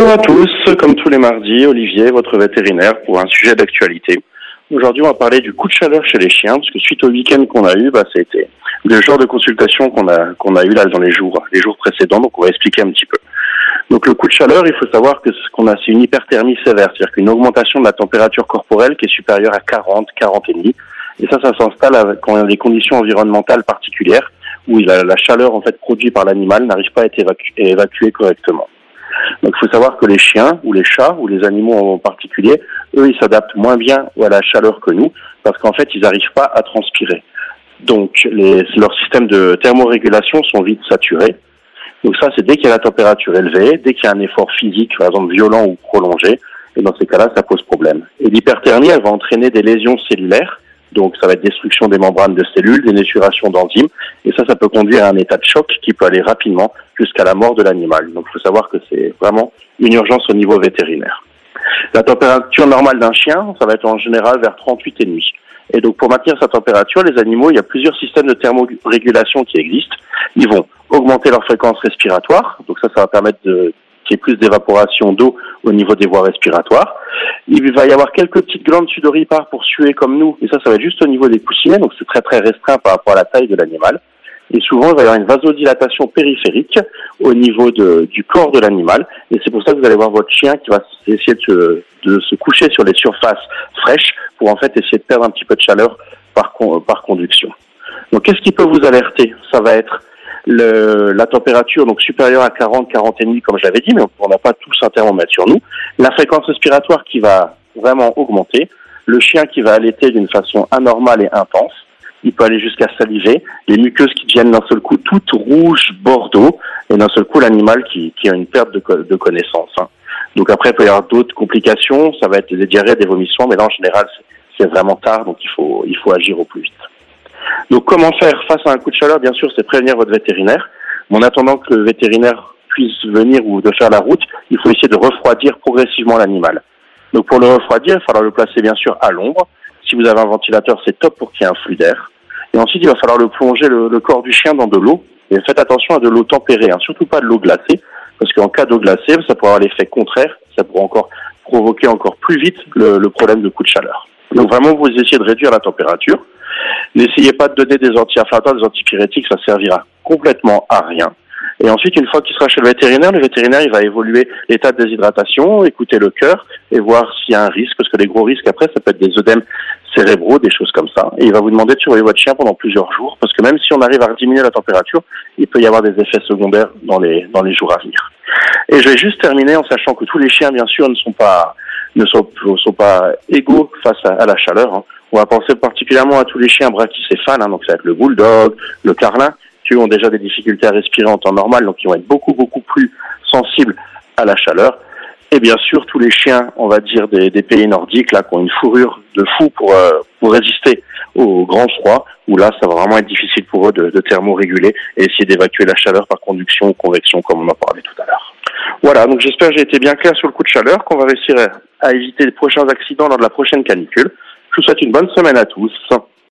Bonjour à tous, comme tous les mardis, Olivier, votre vétérinaire, pour un sujet d'actualité. Aujourd'hui, on va parler du coup de chaleur chez les chiens, parce que suite au week-end qu'on a eu, bah, c'était le genre de consultation qu'on a qu'on a eu là dans les jours les jours précédents. Donc, on va expliquer un petit peu. Donc, le coup de chaleur, il faut savoir que ce qu'on a, c'est une hyperthermie sévère, c'est-à-dire qu'une augmentation de la température corporelle qui est supérieure à 40, 40 et demi. Et ça, ça s'installe quand il y a des conditions environnementales particulières où la, la chaleur en fait produite par l'animal n'arrive pas à être évacuée correctement. Donc il faut savoir que les chiens ou les chats ou les animaux en particulier, eux, ils s'adaptent moins bien à la chaleur que nous parce qu'en fait, ils n'arrivent pas à transpirer. Donc leurs systèmes de thermorégulation sont vite saturés. Donc ça, c'est dès qu'il y a la température élevée, dès qu'il y a un effort physique, par exemple violent ou prolongé, et dans ces cas-là, ça pose problème. Et l'hyperthermie, elle va entraîner des lésions cellulaires donc ça va être destruction des membranes de cellules, dénaturation d'enzymes, et ça, ça peut conduire à un état de choc qui peut aller rapidement jusqu'à la mort de l'animal. Il faut savoir que c'est vraiment une urgence au niveau vétérinaire. La température normale d'un chien, ça va être en général vers 38 et demi. Et donc pour maintenir sa température, les animaux, il y a plusieurs systèmes de thermorégulation qui existent. Ils vont augmenter leur fréquence respiratoire, donc ça, ça va permettre de qu'il y ait plus d'évaporation d'eau au niveau des voies respiratoires. Il va y avoir quelques petites glandes sudoripares pour suer comme nous, et ça, ça va être juste au niveau des coussinets, donc c'est très très restreint par rapport à la taille de l'animal. Et souvent, il va y avoir une vasodilatation périphérique au niveau de, du corps de l'animal. Et c'est pour ça que vous allez voir votre chien qui va essayer de se, de se coucher sur les surfaces fraîches pour en fait essayer de perdre un petit peu de chaleur par, par conduction. Donc, qu'est-ce qui peut vous alerter? Ça va être le, la température donc supérieure à 40, 40 et demi comme je l'avais dit, mais on n'a pas tous un thermomètre sur nous. La fréquence respiratoire qui va vraiment augmenter, le chien qui va allaiter d'une façon anormale et intense, il peut aller jusqu'à saliver, les muqueuses qui deviennent d'un seul coup toutes rouges bordeaux, et d'un seul coup l'animal qui, qui a une perte de, de connaissance. Hein. Donc après, il peut y avoir d'autres complications, ça va être des diarrhées, des vomissements, mais là en général c'est vraiment tard, donc il faut, il faut agir au plus vite. Donc comment faire face à un coup de chaleur? Bien sûr, c'est prévenir votre vétérinaire. Mais en attendant que le vétérinaire puisse venir ou de faire la route, il faut essayer de refroidir progressivement l'animal. Donc pour le refroidir, il va falloir le placer bien sûr à l'ombre. Si vous avez un ventilateur, c'est top pour qu'il y ait un flux d'air. Et ensuite, il va falloir le plonger le, corps du chien dans de l'eau. Et faites attention à de l'eau tempérée, hein, surtout pas de l'eau glacée, parce qu'en cas d'eau glacée, ça pourrait avoir l'effet contraire, ça pourrait encore provoquer encore plus vite le, problème de coup de chaleur. Donc vraiment, vous essayez de réduire la température. N'essayez pas de donner des anti-inflammatoires, des antipyrétiques, ça servira complètement à rien. Et ensuite, une fois qu'il sera chez le vétérinaire, le vétérinaire, va évoluer l'état de déshydratation, écouter le cœur et voir s'il y a un risque, parce que les gros risques après, ça peut être des œdèmes cérébraux, des choses comme ça. Et il va vous demander de surveiller votre chien pendant plusieurs jours, parce que même si on arrive à diminuer la température, il peut y avoir des effets secondaires dans les, dans les jours à venir. Et je vais juste terminer en sachant que tous les chiens, bien sûr, ne sont pas, ne sont, sont pas égaux face à, la chaleur. Hein. On va penser particulièrement à tous les chiens brachycéphales, hein, donc ça va être le bulldog, le carlin, qui ont déjà des difficultés à respirer en temps normal, donc ils vont être beaucoup beaucoup plus sensibles à la chaleur. Et bien sûr, tous les chiens, on va dire des, pays nordiques, là, qui ont une fourrure de fou pour euh, pour résister au grand froid, où là, ça va vraiment être difficile pour eux de, de thermoréguler et essayer d'évacuer la chaleur par conduction ou convection, comme on en parlait tout à l'heure. Voilà, donc j'espère que j'ai été bien clair sur le coup de chaleur, qu'on va réussir à éviter les prochains accidents lors de la prochaine canicule. Je vous souhaite une bonne semaine à tous.